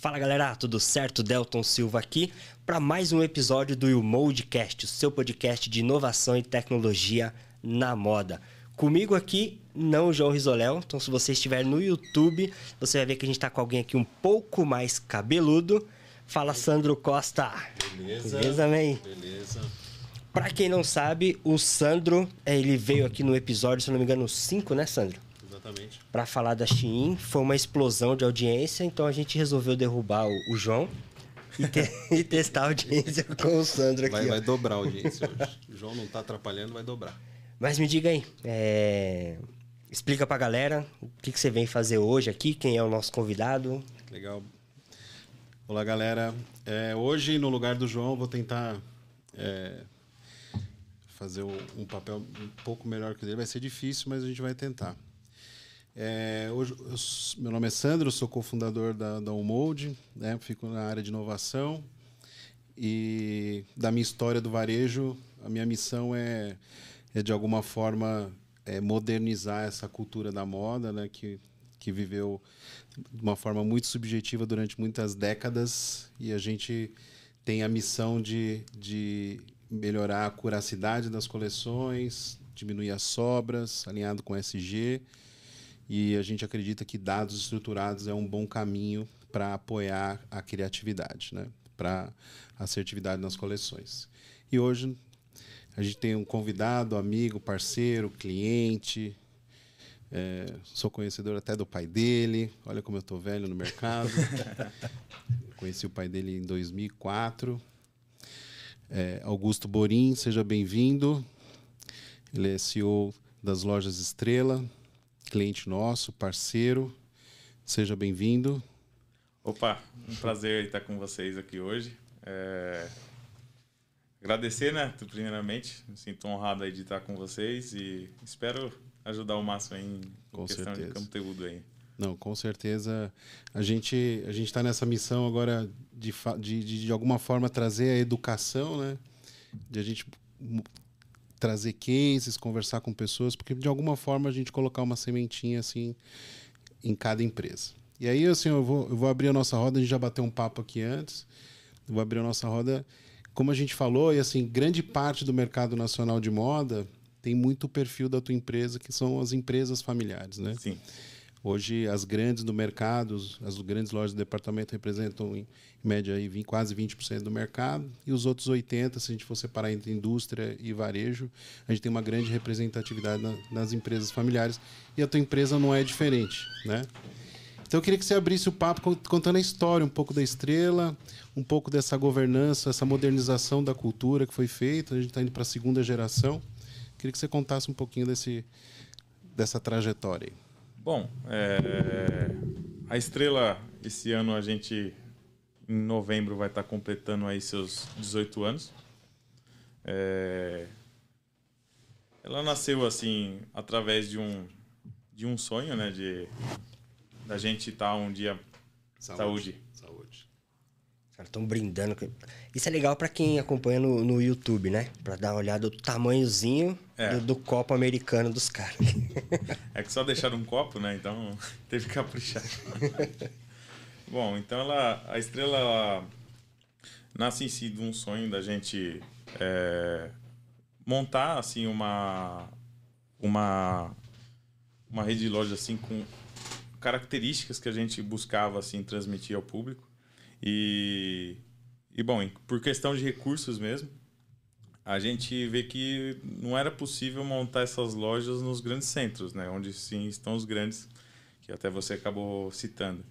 Fala galera, tudo certo? Delton Silva aqui para mais um episódio do Moldcast, o seu podcast de inovação e tecnologia na moda. Comigo aqui, não o João Risoléu, então se você estiver no YouTube, você vai ver que a gente está com alguém aqui um pouco mais cabeludo. Fala Sandro Costa. Beleza. Beleza, man? Beleza. Pra quem não sabe, o Sandro, eh, ele veio aqui no episódio, se não me engano, 5, né, Sandro? Exatamente. Pra falar da Shein. Foi uma explosão de audiência, então a gente resolveu derrubar o, o João e, te- e testar a audiência com o Sandro aqui. Vai, vai dobrar a audiência hoje. O João não tá atrapalhando, vai dobrar. Mas me diga aí, é, explica pra galera o que, que você vem fazer hoje aqui, quem é o nosso convidado. Legal. Olá, galera. É, hoje, no lugar do João, vou tentar é, fazer um, um papel um pouco melhor que o dele. Vai ser difícil, mas a gente vai tentar. É, hoje, eu meu nome é Sandro, sou cofundador da, Unmold, né? fico na área de inovação. E da minha história do varejo, a minha missão é, é de alguma forma, é, modernizar essa cultura da moda, né? que, que viveu de uma forma muito subjetiva durante muitas décadas. E a gente tem a missão de, de melhorar a curacidade das coleções, diminuir as sobras, alinhado com SG. E a gente acredita que dados estruturados é um bom caminho para apoiar a criatividade, né? para a assertividade nas coleções. E hoje a gente tem um convidado, amigo, parceiro, cliente. é, sou conhecedor até do pai dele. Olha como eu estou velho no mercado. Conheci o pai dele em 2004. É, Augusto Borim, seja bem-vindo. Ele é CEO das lojas Estrela, cliente nosso, parceiro. Seja bem-vindo. Opa, um prazer estar com vocês aqui hoje. É, Agradecer, né, primeiramente. Me sinto honrado aí de estar com vocês e espero ajudar o máximo aí em Com questão certeza. de conteúdo aí. Não, com certeza. A gente a gente está nessa missão agora de, de, de, de alguma forma trazer a educação, né? De a gente trazer cases, conversar com pessoas, porque de alguma forma a gente colocar uma sementinha assim em cada empresa. E aí, assim, eu vou, eu vou abrir a nossa roda, a gente já bateu um papo aqui antes. Eu vou abrir a nossa roda. Como a gente falou, e assim, grande parte do mercado nacional de moda tem muito o perfil da tua empresa, que são as empresas familiares, né? Sim, Hoje, as grandes do mercado, as grandes lojas de departamento representam, em, média, aí, 20 quase 20% do mercado. E os outros 80%, se a gente for separar entre indústria e varejo, a gente tem uma grande representatividade na- nas empresas familiares. E a tua empresa não é diferente, né? Então, eu queria que você abrisse o papo con- contando a história, um pouco da estrela, um pouco dessa governança, essa modernização da cultura que foi feita. A gente está indo para a segunda geração. Queria que você contasse um pouquinho desse, dessa trajetória aí. Bom, é, a Estrela, esse ano a gente, em novembro, vai estar completando aí seus 18 anos. É, ela nasceu assim através de um de um sonho, né, de da gente estar um dia saúde. Saúde. Caras estão brindando. Isso é legal pra quem acompanha no, no YouTube, né? Pra dar uma olhada do tamanhozinho É. do, do copo americano dos caras. É que só deixaram um copo, né? Então teve que caprichar. Bom, então ela, a estrela ela nasce em si de um sonho da gente é, montar assim uma uma uma rede de loja assim com características que a gente buscava assim transmitir ao público e e bom por questão de recursos mesmo a gente vê que não era possível montar essas lojas nos grandes centros, né? Onde sim estão os grandes, que até você acabou citando.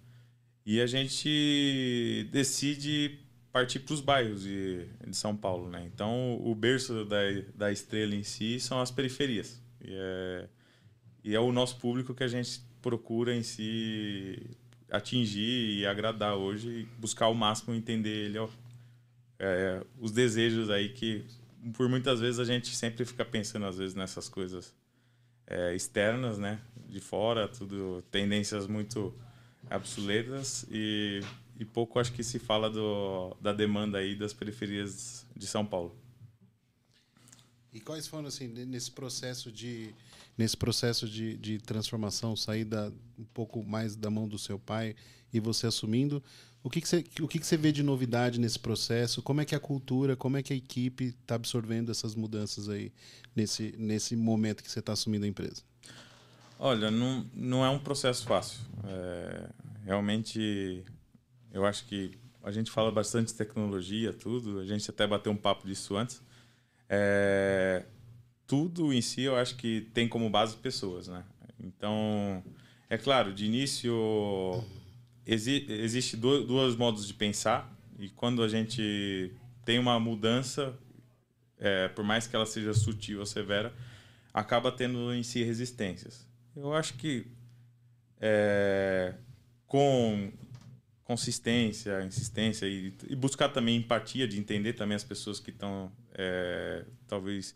E a gente decide partir para os bairros de, de São Paulo, né? Então, o berço da, da estrela em si são as periferias. E é, e é o nosso público que a gente procura em si atingir e agradar hoje buscar ao máximo entender ele ó, é, os desejos aí que por muitas vezes a gente sempre fica pensando às vezes nessas coisas é, externas, né, de fora, tudo tendências muito obsoletas e, e pouco acho que se fala do, da demanda aí das periferias de São Paulo. E quais foram, assim, nesse processo de, nesse processo de, de transformação, sair da, um pouco mais da mão do seu pai e você assumindo, O que, que, você, o que, que você vê de novidade nesse processo? Como é que a cultura, como é que a equipe está absorvendo essas mudanças aí nesse, nesse momento que você está assumindo a empresa? Olha, não, não é um processo fácil. É, realmente, eu acho que a gente fala bastante de tecnologia, tudo. A gente até bateu um papo disso antes. É, tudo em si, eu acho que tem como base pessoas, né? Então, é claro, de início exi existe dois, modos de pensar e quando a gente tem uma mudança, é, por mais que ela seja sutil ou severa, acaba tendo em si resistências. Eu acho que é, com consistência, insistência e, e, buscar também empatia de entender também as pessoas que estão é, talvez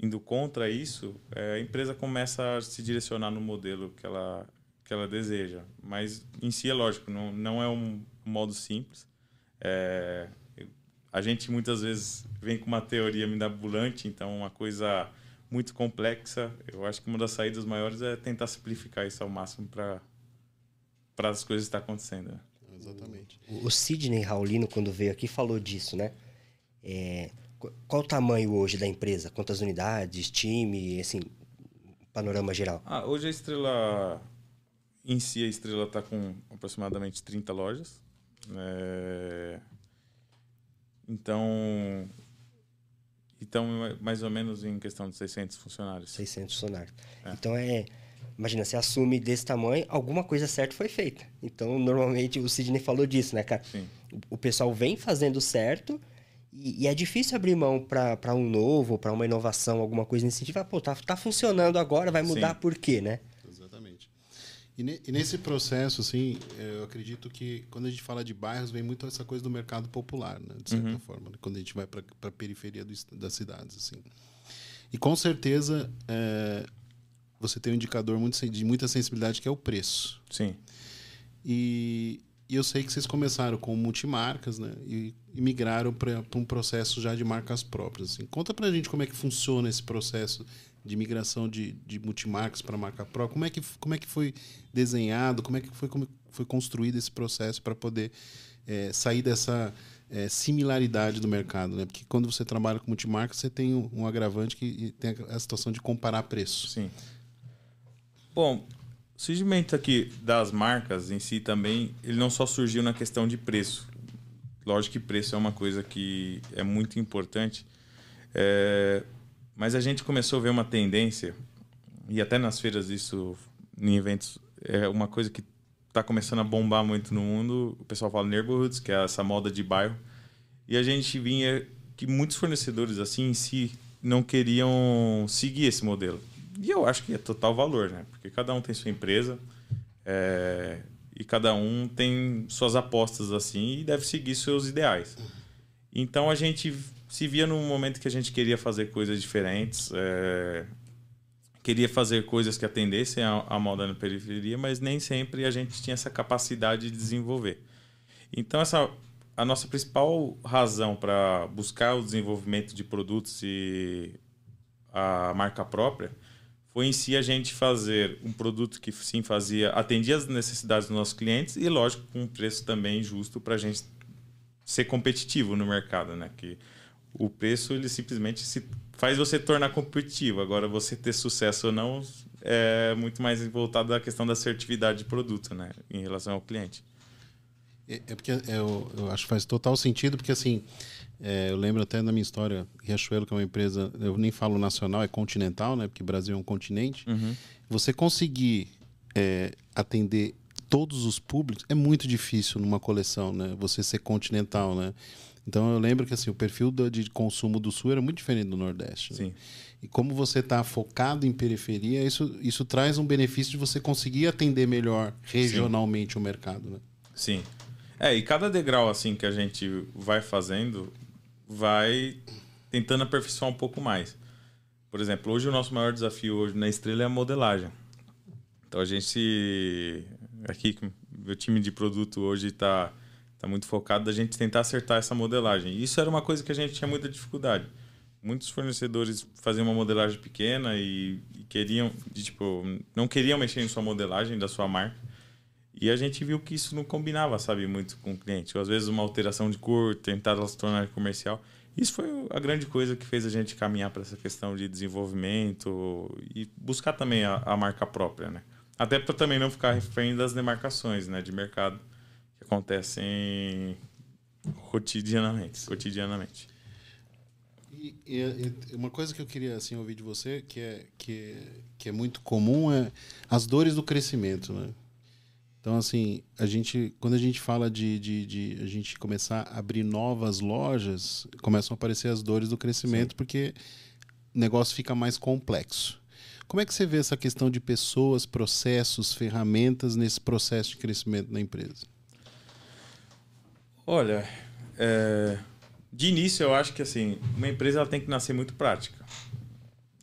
indo contra isso, é, a empresa começa a se direcionar no modelo que ela que ela deseja. Mas em si é lógico, não, não é um modo simples. É, a gente muitas vezes vem com uma teoria mirabolante, então uma coisa muito complexa. Eu acho que uma das saídas maiores é tentar simplificar isso ao máximo para para as coisas estar acontecendo. Né? Exatamente. O, o Sidney Raulino, quando veio aqui, falou disso, né? É, qual o tamanho hoje da empresa? Quantas unidades, time, assim, panorama geral? Ah, hoje a Estrela, em si, a Estrela está com aproximadamente 30 lojas. É... Então, então, mais ou menos em questão de 600 funcionários. 600 funcionários. É. Então, é... Imagina, você assume desse tamanho, alguma coisa certa foi feita. Então, normalmente, o Sidney falou disso, né, cara? Sim. O pessoal vem fazendo certo e, e é difícil abrir mão para um novo, para uma inovação, alguma coisa nesse sentido. Pô, tá, tá funcionando agora, vai mudar Sim. por quê, né? Exatamente. E, ne, e, nesse processo, assim, eu acredito que quando a gente fala de bairros, vem muito essa coisa do mercado popular, né? De certa uhum. forma, né? quando a gente vai para a periferia do, das cidades, assim. E com certeza, é, você tem um indicador muito, de muita sensibilidade que é o preço. Sim. E, e eu sei que vocês começaram com multimarcas, né? E, e migraram para um processo já de marcas próprias. Assim. Conta para a gente como é que funciona esse processo de migração de, de multimarcas para marca própria. Como é que como é que foi desenhado? Como é que foi como foi construído esse processo para poder é, sair dessa é, similaridade do mercado, né? Porque quando você trabalha com multimarcas, você tem um, um agravante que tem a situação de comparar preço. Sim. Bom, o surgimento aqui das marcas em si também, ele não só surgiu na questão de preço. Lógico que preço é uma coisa que é muito importante, é, mas a gente começou a ver uma tendência, e até nas feiras isso, em eventos, é uma coisa que está começando a bombar muito no mundo. O pessoal fala neighborhoods, que é essa moda de bairro. E a gente vinha que muitos fornecedores assim em si não queriam seguir esse modelo. E eu acho que é total valor, né? Porque cada um tem sua empresa é, e cada um tem suas apostas assim e deve seguir seus ideais. Então a gente se via num momento que a gente queria fazer coisas diferentes, é, queria fazer coisas que atendessem a, a moda na periferia, mas nem sempre a gente tinha essa capacidade de desenvolver. Então essa a nossa principal razão para buscar o desenvolvimento de produtos e a marca própria foi em si a gente fazer um produto que sim fazia atendia as necessidades dos nossos clientes e lógico com um preço também justo para a gente ser competitivo no mercado, né? Que o preço ele simplesmente se faz você tornar competitivo. Agora você ter sucesso ou não é muito mais voltado à questão da assertividade de produto, né? Em relação ao cliente. É, é porque eu, eu acho que faz total sentido porque assim é, eu lembro até da minha história, Riachuelo, que é uma empresa, eu nem falo nacional, é continental, né? Porque Brasil é um continente. Uhum. Você conseguir é, atender todos os públicos é muito difícil numa coleção, né? Você ser continental, né? Então eu lembro que assim, o perfil do, de consumo do Sul era muito diferente do Nordeste. Né? E como você está focado em periferia, isso, isso traz um benefício de você conseguir atender melhor regionalmente Sim. o mercado, né? Sim. É, e cada degrau assim que a gente vai fazendo, vai tentando aperfeiçoar um pouco mais. Por exemplo, hoje o nosso maior desafio hoje na Estrela é a modelagem. Então a gente aqui o time de produto hoje está tá muito focado da gente tentar acertar essa modelagem. Isso era uma coisa que a gente tinha muita dificuldade. Muitos fornecedores faziam uma modelagem pequena e, e queriam, tipo, não queriam mexer em sua modelagem da sua marca. E a gente viu que isso não combinava, sabe, muito com o cliente. Ou, às vezes uma alteração de cor, tentar se tornar comercial. Isso foi a grande coisa que fez a gente caminhar para essa questão de desenvolvimento e buscar também a, a marca própria, né? Até para também não ficar refém das demarcações, né, de mercado que acontecem cotidianamente, cotidianamente. E, e, e, uma coisa que eu queria assim ouvir de você que é que, que é muito comum é as dores do crescimento, né? Então, assim, a gente, quando a gente fala de, de, de, a gente começar a abrir novas lojas, começam a aparecer as dores do crescimento, Sim. porque o negócio fica mais complexo. Como é que você vê essa questão de pessoas, processos, ferramentas nesse processo de crescimento da empresa? Olha, é, de início eu acho que assim, uma empresa ela tem que nascer muito prática.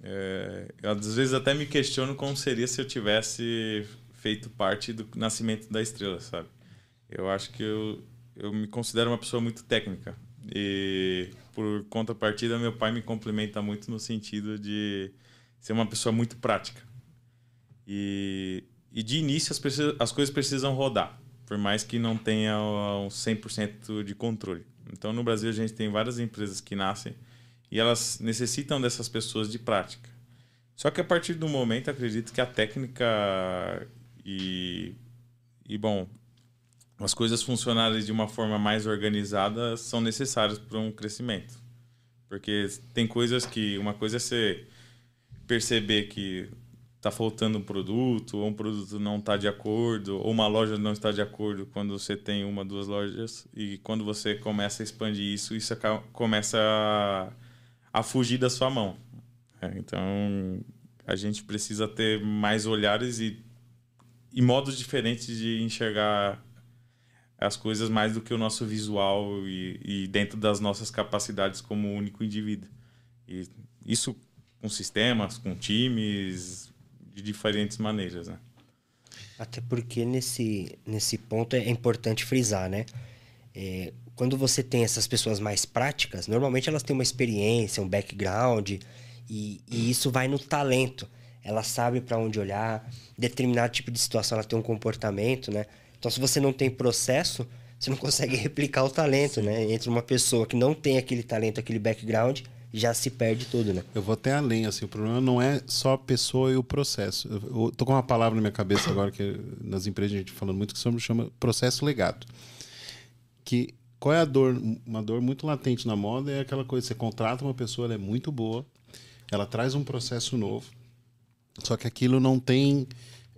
É, às vezes até me questiono como seria se eu tivesse feito parte do nascimento da estrela, sabe? Eu acho que eu, eu me considero uma pessoa muito técnica. E por contrapartida, meu pai me complementa muito no sentido de ser uma pessoa muito prática. E, e de início as, as coisas precisam rodar, por mais que não tenha um 100% de controle. Então no Brasil a gente tem várias empresas que nascem e elas necessitam dessas pessoas de prática. Só que a partir do momento acredito que a técnica e, e bom, as coisas funcionarem de uma forma mais organizada são necessárias para um crescimento. Porque tem coisas que. Uma coisa é você perceber que está faltando um produto, ou um produto não está de acordo, ou uma loja não está de acordo quando você tem uma, duas lojas, e quando você começa a expandir isso, isso começa a, a fugir da sua mão. É, então, a gente precisa ter mais olhares e e modos diferentes de enxergar as coisas mais do que o nosso visual e, e dentro das nossas capacidades como único indivíduo. E isso com sistemas, com times, de diferentes maneiras, né? Até porque nesse, nesse ponto é importante frisar, né? É, quando você tem essas pessoas mais práticas, normalmente elas têm uma experiência, um background, e, e isso vai no talento ela sabe para onde olhar, determinado tipo de situação ela tem um comportamento, né? Então, se você não tem processo, você não consegue replicar o talento, né? Entre uma pessoa que não tem aquele talento, aquele background, já se perde tudo, né? Eu vou até além, assim, o problema não é só a pessoa e o processo. Eu, tô com uma palavra na minha cabeça agora que nas empresas a gente falando muito que chama, chama processo legado. Que qual é a dor? Uma dor muito latente na moda é aquela coisa, você contrata uma pessoa, ela é muito boa, ela traz um processo novo, só que aquilo não tem.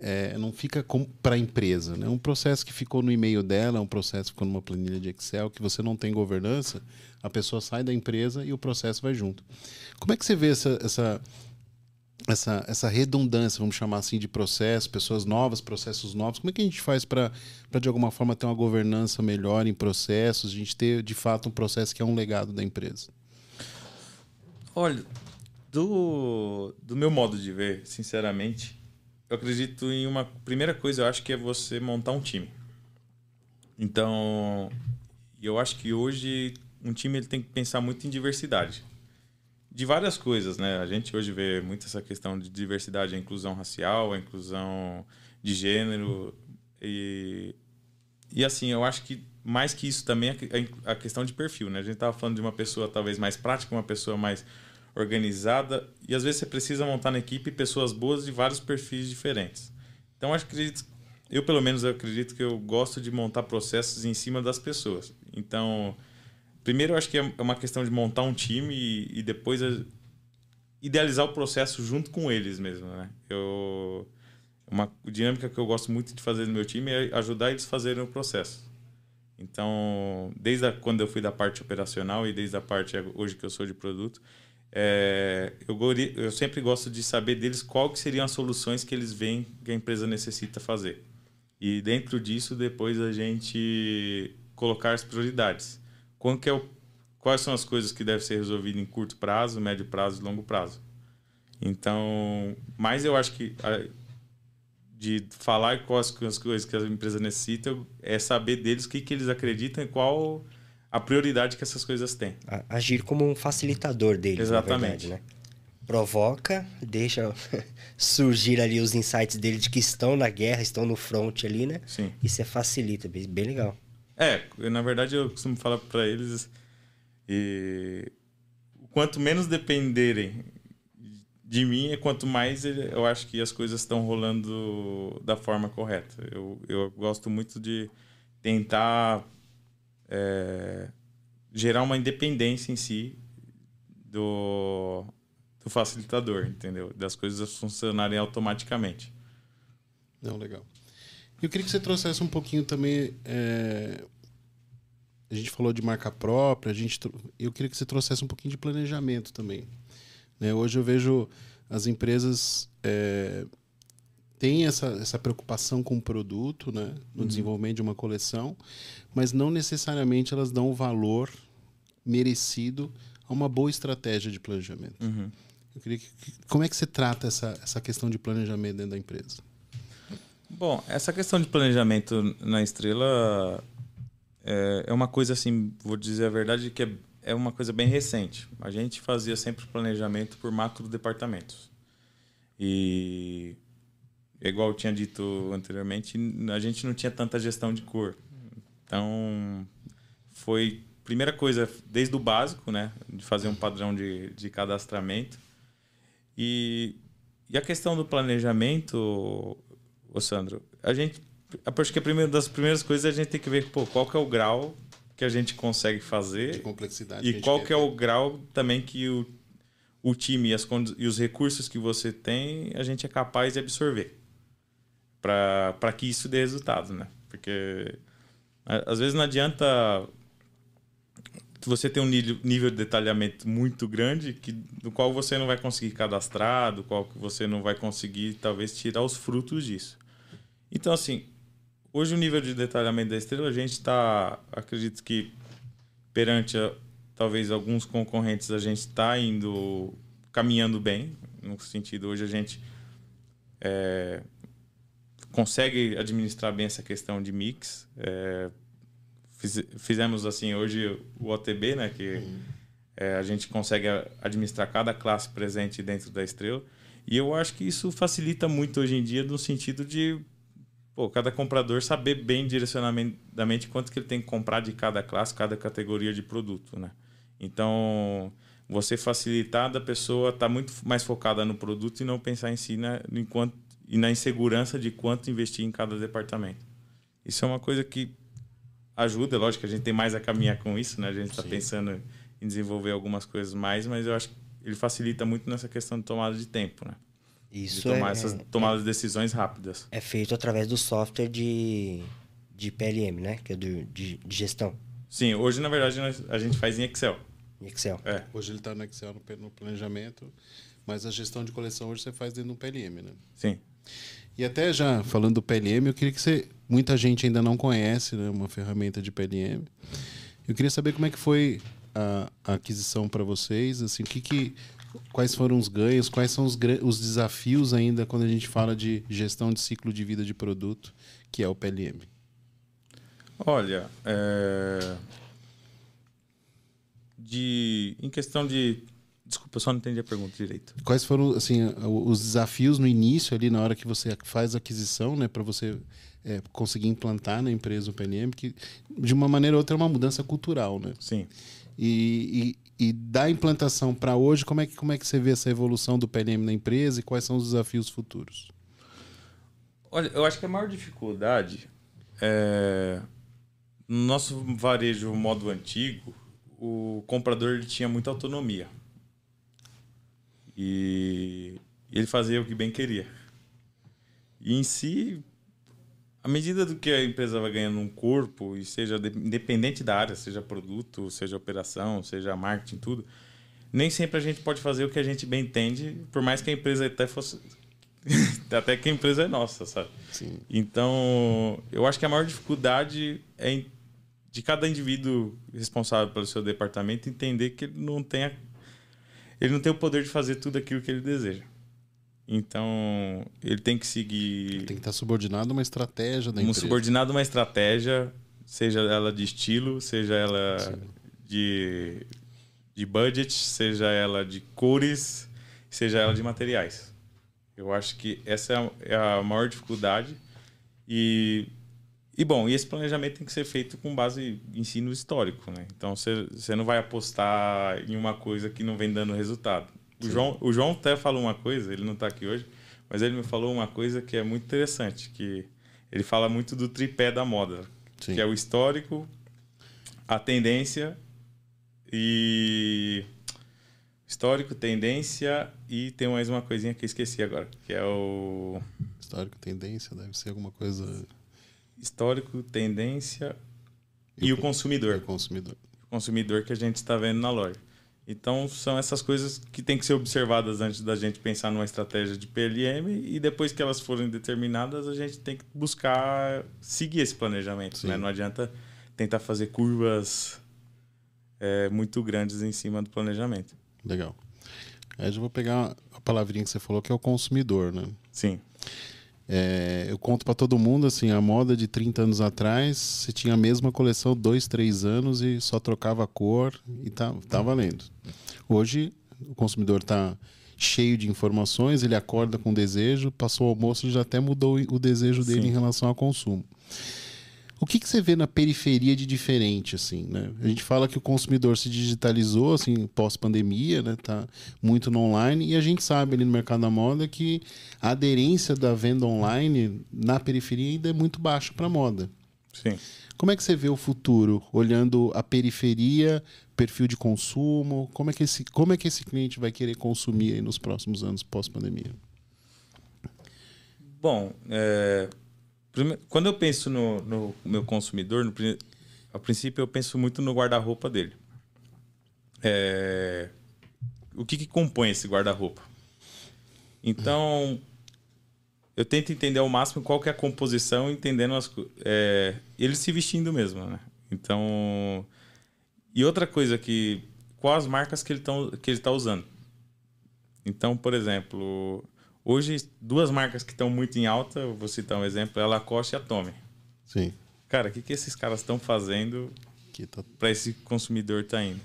É, não fica para a empresa. Né? Um processo que ficou no e-mail dela, um processo que ficou numa planilha de Excel, que você não tem governança, a pessoa sai da empresa e o processo vai junto. Como é que você vê essa, essa, essa, essa redundância, vamos chamar assim, de processo, pessoas novas, processos novos? Como é que a gente faz para, de alguma forma, ter uma governança melhor em processos, a gente ter, de fato, um processo que é um legado da empresa? Olha, do, do meu modo de ver, sinceramente, eu acredito em uma primeira coisa, eu acho que é você montar um time. Então, eu acho que hoje um time ele tem que pensar muito em diversidade. De várias coisas, né? A gente hoje vê muito essa questão de diversidade, a inclusão racial, a inclusão de gênero e e assim, eu acho que mais que isso também é a questão de perfil, né? A gente estava falando de uma pessoa talvez mais prática, uma pessoa mais organizada e às vezes você precisa montar na equipe pessoas boas de vários perfis diferentes. Então acho que eu pelo menos eu acredito que eu gosto de montar processos em cima das pessoas. Então, primeiro eu acho que é uma questão de montar um time e, e depois idealizar o processo junto com eles mesmo, né? Eu uma dinâmica que eu gosto muito de fazer no meu time é ajudar eles a fazerem o processo. Então, desde a, quando eu fui da parte operacional e desde a parte hoje que eu sou de produto, é, eu, eu, sempre gosto de saber deles qual que seriam as soluções que eles veem que a empresa necessita fazer. E dentro disso, depois a gente colocar as prioridades. Que é o, quais são as coisas que devem ser resolvidas em curto prazo, médio prazo e longo prazo. Então, mas eu acho que a, de falar quais as coisas que a empresa necessita é saber deles o que, que eles acreditam e qual a prioridade que essas coisas têm. Agir como um facilitador deles, Exatamente. Verdade, né? provoca, deixa surgir ali os insights dele de que estão na guerra, estão no front ali, né? Sim. E você facilita, bem, legal. É, na verdade eu costumo falar para eles e quanto menos dependerem de mim, é quanto mais eu acho que as coisas estão rolando da forma correta. Eu, eu gosto muito de tentar é, gerar uma independência em si do, do facilitador, entendeu? Das coisas funcionarem automaticamente. Não, legal. Eu queria que você trouxesse um pouquinho também. É... A gente falou de marca própria, a gente... eu queria que você trouxesse um pouquinho de planejamento também. Né? Hoje eu vejo as empresas é... têm essa, essa preocupação com o produto, né? no uhum. desenvolvimento de uma coleção, mas não necessariamente elas dão o valor merecido a uma boa estratégia de planejamento. Uhum. Eu queria que, como é que você trata essa, essa questão de planejamento dentro da empresa? Bom, essa questão de planejamento na Estrela é, é uma coisa assim, vou dizer a verdade, que é, é uma coisa bem recente. A gente fazia sempre planejamento por macro departamentos. E igual eu tinha dito anteriormente, a gente não tinha tanta gestão de cor. Então, foi primeira coisa, desde o básico, né? De fazer um padrão de, de cadastramento. E, e a questão do planejamento, ô Sandro, a gente. Acho que a primeira das primeiras coisas a gente tem que ver pô, qual que é o grau que a gente consegue fazer. De complexidade. E qual que é o grau também que o, o time e, as, e os recursos que você tem a gente é capaz de absorver. Para que isso dê resultado, né? Porque às vezes não adianta você ter um nível de detalhamento muito grande que, do qual você não vai conseguir cadastrar, do qual você não vai conseguir talvez tirar os frutos disso. Então, assim, hoje o nível de detalhamento da estrela, a gente está, acredito que perante a, talvez alguns concorrentes, a gente está indo, caminhando bem, no sentido, hoje a gente é, consegue administrar bem essa questão de mix. É, fiz, fizemos assim hoje o OTB, né? Que uhum. é, a gente consegue administrar cada classe presente dentro da estrela. E eu acho que isso facilita muito hoje em dia no sentido de pô, cada comprador saber bem direcionadamente quanto que ele tem que comprar de cada classe, cada categoria de produto, né? Então, você facilitar da pessoa estar tá muito mais focada no produto e não pensar em si né, enquanto, e na insegurança de quanto investir em cada departamento. Isso é uma coisa que ajuda, é lógico que a gente tem mais a caminhar com isso, né? A gente está pensando em desenvolver algumas coisas mais, mas eu acho que ele facilita muito nessa questão de tomada de tempo, né? Isso de tomar é, essas é, tomadas de decisões rápidas. É feito através do software de, de PLM, né? Que é do, de, de gestão. Sim, hoje na verdade a gente faz em Excel. Em Excel. É. Hoje ele está no Excel no, no planejamento, mas a gestão de coleção hoje você faz dentro do PLM, né? Sim. E até já falando do PLM, eu queria que você muita gente ainda não conhece, né, uma ferramenta de PLM. Eu queria saber como é que foi a, a aquisição para vocês, assim, que, que quais foram os ganhos, quais são os, os desafios ainda quando a gente fala de gestão de ciclo de vida de produto, que é o PLM. Olha, é... de em questão de Desculpa, eu só não entendi a pergunta direito. Quais foram assim os desafios no início ali na hora que você faz a aquisição, né, para você é, conseguir implantar na empresa o PLM, que de uma maneira ou outra é uma mudança cultural, né? Sim. E, e, e da implantação para hoje, como é, que, como é que você vê essa evolução do PLM na empresa e quais são os desafios futuros? Olha, eu acho que a maior dificuldade é no nosso varejo modo antigo, o comprador ele tinha muita autonomia. E ele fazia o que bem queria. E em si, à medida do que a empresa vai ganhando um corpo, e seja independente da área, seja produto, seja operação, seja marketing, tudo, nem sempre a gente pode fazer o que a gente bem entende, por mais que a empresa até fosse. até que a empresa é nossa, sabe? Sim. Então, eu acho que a maior dificuldade é de cada indivíduo responsável pelo seu departamento entender que ele não tem, a... ele não tem o poder de fazer tudo aquilo que ele deseja. Então, ele tem que seguir. Ele tem que estar subordinado a uma estratégia da um empresa. Subordinado a uma estratégia, seja ela de estilo, seja ela de, de budget, seja ela de cores. seja ela de materiais. Eu acho que essa é a, é a maior dificuldade e e bom, e esse planejamento tem que ser feito com base em ensino histórico, né? Então você não vai apostar em uma coisa que não vem dando resultado. O João, o João até falou uma coisa, ele não está aqui hoje, mas ele me falou uma coisa que é muito interessante, que ele fala muito do tripé da moda, Sim. que é o histórico, a tendência e histórico, tendência e tem mais uma coisinha que eu esqueci agora, que é o histórico, tendência, deve ser alguma coisa histórico, tendência e, e o consumidor. o consumidor. O consumidor que a gente está vendo na loja. Então, são essas coisas que têm que ser observadas antes da gente pensar numa estratégia de PLM e depois que elas forem determinadas, a gente tem que buscar seguir esse planejamento. Né? Não adianta tentar fazer curvas é, muito grandes em cima do planejamento. Legal. Aí eu vou pegar a palavrinha que você falou, que é o consumidor, né? Sim. É, eu conto para todo mundo assim, a moda de 30 anos atrás, você tinha a mesma coleção dois, três anos e só trocava a cor e tá, tá valendo. Hoje o consumidor está cheio de informações, ele acorda com desejo, passou o almoço e já até mudou o desejo dele Sim. em relação ao consumo. O que, que você vê na periferia de diferente, assim, né? A gente fala que o consumidor se digitalizou, assim, pós-pandemia, né? Tá muito no online e a gente sabe ali no mercado da moda que a aderência da venda online na periferia ainda é muito baixa para moda. Sim. Como é que você vê o futuro, olhando a periferia, perfil de consumo? Como é que esse, como é que esse cliente vai querer consumir nos próximos anos pós-pandemia? Bom, é, quando eu penso no, no meu consumidor, no, a princípio eu penso muito no guarda-roupa dele. É, o que, que compõe esse guarda-roupa? Então, eu tento entender ao máximo qual que é a composição, entendendo as, é, ele se vestindo mesmo, né? Então, e outra coisa que quais as marcas que ele está usando. Então, por exemplo, Hoje, duas marcas que estão muito em alta, vou citar um exemplo, é a Lacoste e a Tommy. Sim. Cara, o que, que esses caras estão fazendo tá... para esse consumidor estar tá indo?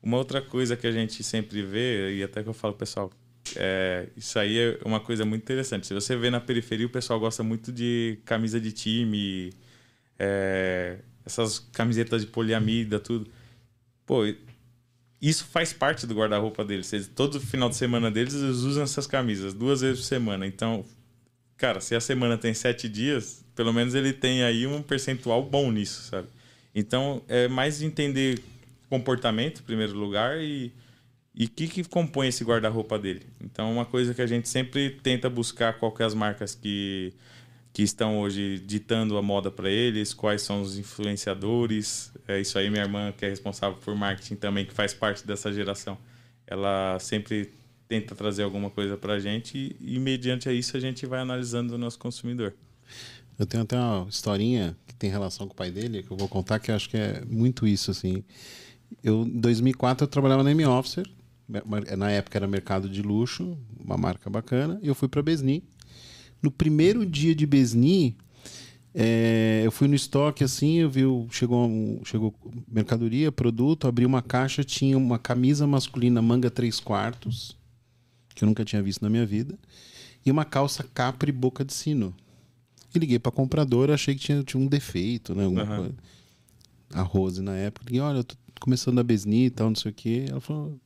Uma outra coisa que a gente sempre vê, e até que eu falo, pessoal, é, isso aí é uma coisa muito interessante. Se você vê na periferia, o pessoal gosta muito de camisa de time, é, essas camisetas de poliamida, tudo. Pô, isso faz parte do guarda-roupa deles. todo final de semana deles, eles usam essas camisas duas vezes por semana. Então, cara, se a semana tem sete dias, pelo menos ele tem aí um percentual bom nisso, sabe? Então, é mais entender comportamento, em primeiro lugar, e o que, que compõe esse guarda-roupa dele. Então, uma coisa que a gente sempre tenta buscar qual que é as marcas que que estão hoje ditando a moda para eles, quais são os influenciadores. É isso aí, minha irmã, que é responsável por marketing também, que faz parte dessa geração. Ela sempre tenta trazer alguma coisa para a gente e, e, mediante a isso, a gente vai analisando o nosso consumidor. Eu tenho até uma historinha que tem relação com o pai dele, que eu vou contar, que eu acho que é muito isso, assim. Eu, em 2004, eu trabalhava na M-Officer, na época era mercado de luxo, uma marca bacana, e eu fui para Besni, no primeiro dia de Besni, é, eu fui no estoque assim, eu vi, chegou, chegou mercadoria, produto, abri uma caixa, tinha uma camisa masculina manga 3 quartos, que eu nunca tinha visto na minha vida, e uma calça capri boca de sino. E liguei para a compradora, achei que tinha, tinha um defeito, né? Alguma uhum. coisa. A Rose na época. Liguei, olha, eu tô começando a Besni e tal, não sei o quê. Ela falou,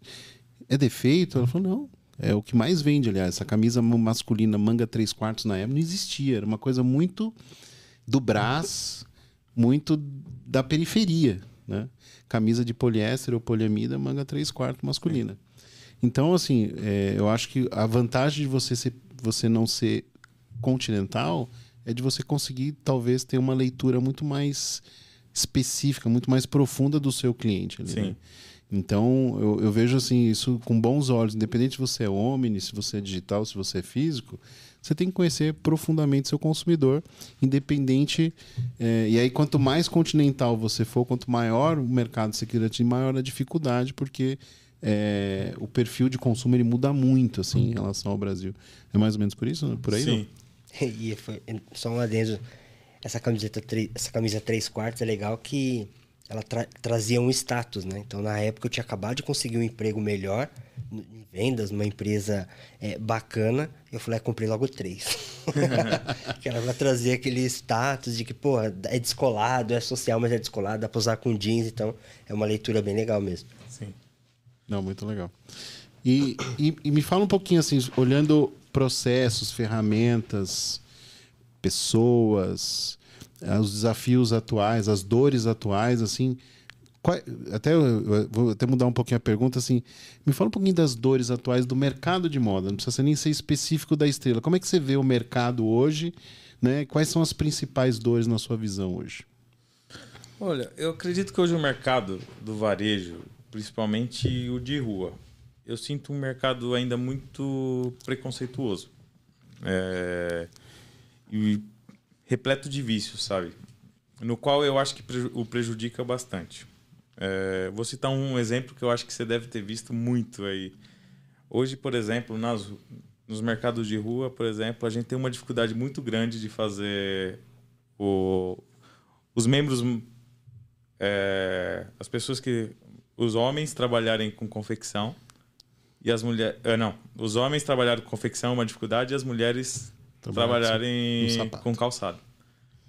é defeito? Ela falou, não, é o que mais vende, aliás. Essa camisa masculina, manga 3 quartos na época, não existia. Era uma coisa muito do Brás, muito da periferia, né? Camisa de poliéster ou poliamida, manga 3 quartos masculina. Então, assim, é, eu acho que a vantagem de você, ser, você não ser continental é de você conseguir, talvez, ter uma leitura muito mais específica, muito mais profunda do seu cliente. Ali, Sim. Né? Então, eu, eu, vejo assim isso com bons olhos, independente se você é homem, se você é digital, se você é físico, você tem que conhecer profundamente seu consumidor, independente. É, e aí, quanto mais continental você for, quanto maior o mercado você queira ter, maior a dificuldade, porque é, o perfil de consumo ele muda muito assim em relação ao Brasil. É mais ou menos por isso, por aí? Sim. e foi, só um adendo. Essa camiseta, essa camisa 3 quartos é legal que ela tra trazia um status, né? Então, na época, eu tinha acabado de conseguir um emprego melhor em vendas, numa empresa é, bacana. Eu falei, ah, comprei logo três. que era pra trazer aquele status de que, pô, é descolado, é social, mas é descolado, dá pra usar com jeans. Então, é uma leitura bem legal mesmo. Sim. Não, muito legal. E, e, e me fala um pouquinho, assim, olhando processos, ferramentas, pessoas os desafios atuais, as dores atuais, assim. Qual, até vou até mudar um pouquinho a pergunta, assim. Me fala um pouquinho das dores atuais do mercado de moda. Não precisa nem ser específico da estrela. Como é que você vê o mercado hoje? Né? Quais são as principais dores na sua visão hoje? Olha, eu acredito que hoje o mercado do varejo, principalmente o de rua, eu sinto um mercado ainda muito preconceituoso. É... E repleto de vícios, sabe? No qual eu acho que o prejudica bastante. É, vou citar um exemplo que eu acho que você deve ter visto muito aí. Hoje, por exemplo, nas, nos mercados de rua, por exemplo, a gente tem uma dificuldade muito grande de fazer o, os membros, é, as pessoas que, os homens trabalharem com confecção e as mulheres, é, não, os homens trabalharem com confecção é uma dificuldade e as mulheres trabalharem com calçado.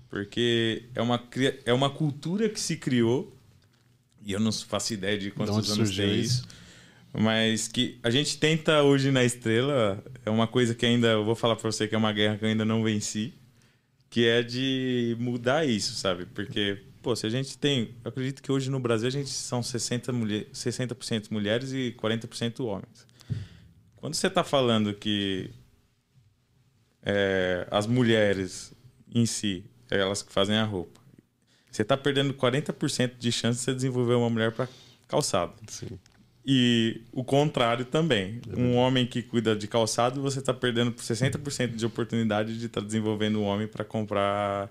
Porque é uma, é uma cultura que se criou, e eu não faço ideia de quantos de anos tem isso, mas que a gente tenta hoje na Estrela, é uma coisa que ainda, eu vou falar para você que é uma guerra que eu ainda não venci, que é de mudar isso, sabe? Porque, pô, se a gente tem, eu acredito que hoje no Brasil a gente são 60%, mulher, 60 mulheres e 40% homens. Quando você está falando que é, as mulheres em si, elas que fazem a roupa. Você está perdendo 40% de chance de você desenvolver uma mulher para calçado. Sim. E o contrário também. É um homem que cuida de calçado, você está perdendo 60% de oportunidade de estar tá desenvolvendo um homem para comprar,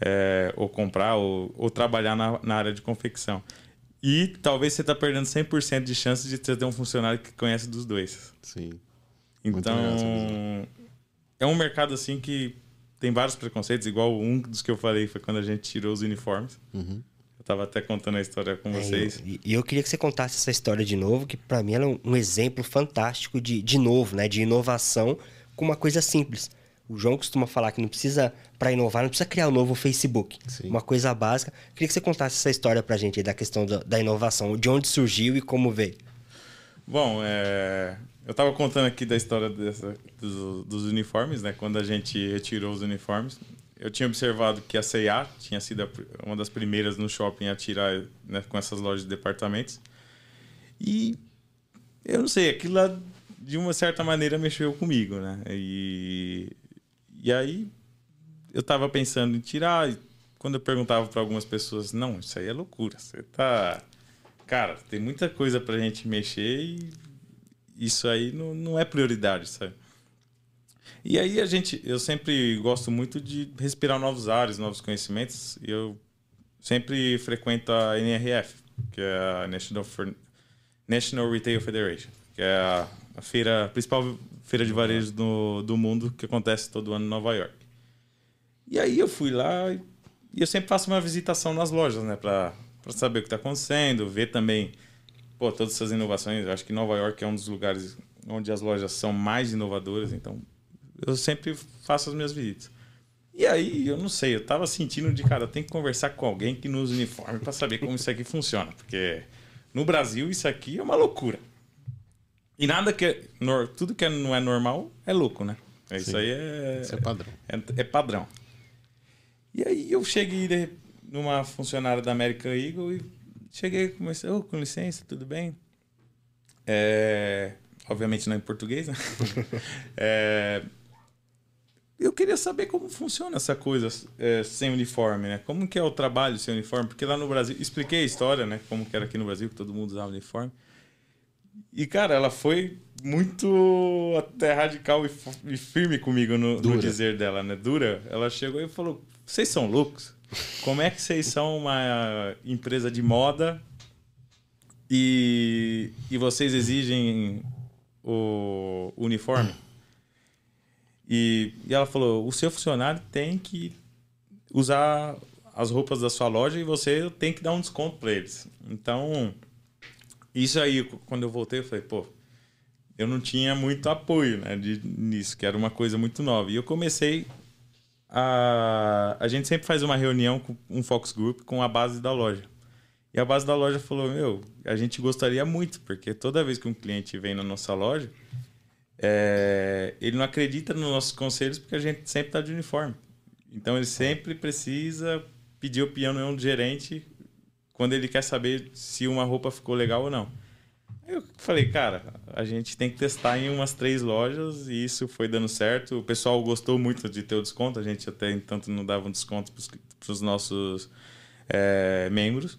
é, ou comprar, ou, ou trabalhar na, na, área de confecção. E talvez você está perdendo 100% de chance de ter um funcionário que conhece dos dois. Sim. Então, é um mercado assim que tem vários preconceitos, igual um dos que eu falei foi quando a gente tirou os uniformes. Uhum. Eu estava até contando a história com é, vocês. E eu, eu, queria que você contasse essa história de novo, que para mim ela é um, um, exemplo fantástico de, de novo, né? De inovação com uma coisa simples. O João costuma falar que não precisa, para inovar, não precisa criar um novo Facebook. Sim. Uma coisa básica. Queria que você contasse essa história para a gente aí, da questão da, da inovação, de onde surgiu e como veio. Bom, é... Eu estava contando aqui da história dessa, dos, dos, uniformes, né? Quando a gente retirou os uniformes, eu tinha observado que a C&A tinha sido uma das primeiras no shopping a tirar né, com essas lojas de departamentos. E eu não sei, aquilo lá de uma certa maneira mexeu comigo, né? E, e aí eu estava pensando em tirar. quando eu perguntava para algumas pessoas, não, isso aí é loucura. Você tá. Cara, tem muita coisa pra gente mexer e isso aí não, não é prioridade, sabe? E aí a gente, eu sempre gosto muito de respirar novos ares, novos conhecimentos. E eu sempre frequento a NRF, que é a National, For... National Retail Federation, que é a, a feira, a principal feira de varejo do, do mundo que acontece todo ano em Nova York. E aí eu fui lá e eu sempre faço uma visitação nas lojas, né, para saber o que está acontecendo, ver também pô, todas essas inovações. Eu acho que Nova York é um dos lugares onde as lojas são mais inovadoras, então eu sempre faço as minhas visitas. E aí, eu não sei, eu tava sentindo de, cara, tenho que conversar com alguém que nos uniforme para saber como isso aqui funciona, porque no Brasil isso aqui é uma loucura. E nada que é, tudo que não é normal é louco, né? Isso Sim, aí é, isso é padrão. É, é, padrão. E aí eu cheguei numa funcionária da American Eagle e Cheguei, comecei, oh, com licença, tudo bem? É, obviamente não em português, né? é, eu queria saber como funciona essa coisa é, sem uniforme, né? Como que é o trabalho sem uniforme? Porque lá no Brasil, expliquei a história, né? Como que era aqui no Brasil, que todo mundo usava uniforme. E, cara, ela foi muito até radical e, firme comigo no, no dizer dela, né? Dura. Ela chegou e falou, vocês são loucos? Como é que vocês são uma empresa de moda e, e vocês exigem o uniforme? E, e ela falou: o seu funcionário tem que usar as roupas da sua loja e você tem que dar um desconto para eles. Então, isso aí, quando eu voltei, eu falei, pô, eu não tinha muito apoio né, de, nisso, que era uma coisa muito nova. E eu comecei a. A gente sempre faz uma reunião com um Focus Group com a base da loja. E a base da loja falou: Meu, a gente gostaria muito, porque toda vez que um cliente vem na nossa loja, é, ele não acredita nos nossos conselhos porque a gente sempre está de uniforme. Então ele sempre precisa pedir opinião do gerente quando ele quer saber se uma roupa ficou legal ou não. Eu falei, cara, a gente tem que testar em umas três lojas e isso foi dando certo. O pessoal gostou muito de ter o desconto, a gente até entanto não dava um desconto para os nossos é, membros.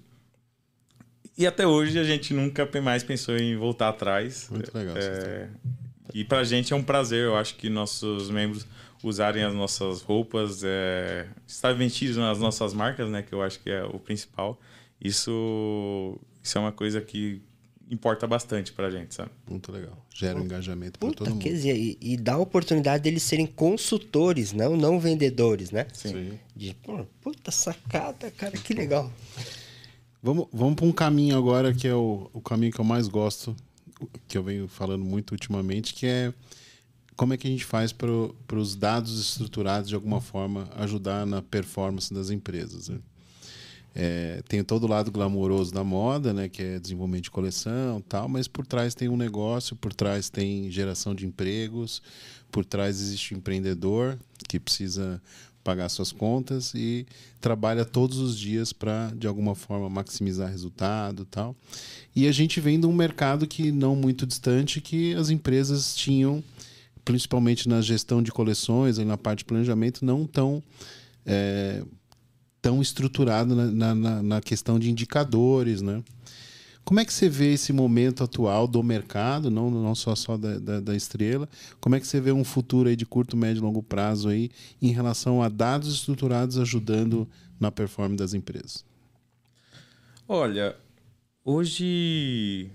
E até hoje a gente nunca mais pensou em voltar atrás. Muito legal. É, e pra gente é um prazer, eu acho que nossos membros usarem as nossas roupas, é, estar vestidos nas nossas marcas, né? Que eu acho que é o principal. Isso, isso é uma coisa que importa bastante pra gente, sabe? Muito legal. Gera um engajamento para todo mundo. Quer dizer, e, e, dá a oportunidade deles serem consultores, não, não vendedores, né? Sim. Sim. De, pô, puta sacada, cara, que legal. Vamos, vamos para um caminho agora que é o, o caminho que eu mais gosto, que eu venho falando muito ultimamente, que é como é que a gente faz para os dados estruturados de alguma forma ajudar na performance das empresas. Né? É, tem todo o lado glamouroso da moda, né, que é desenvolvimento de coleção, tal, mas por trás tem um negócio, por trás tem geração de empregos, por trás existe um empreendedor que precisa pagar suas contas e trabalha todos os dias para de alguma forma maximizar resultado tal. E a gente vem de um mercado que não muito distante que as empresas tinham principalmente na gestão de coleções e na parte de planejamento não tão é, tão estruturado na, na, na questão de indicadores né como é que você vê esse momento atual do mercado, não, não só, só da, da, da, estrela? Como é que você vê um futuro aí de curto, médio e longo prazo aí em relação a dados estruturados ajudando na performance das empresas? Olha, hoje.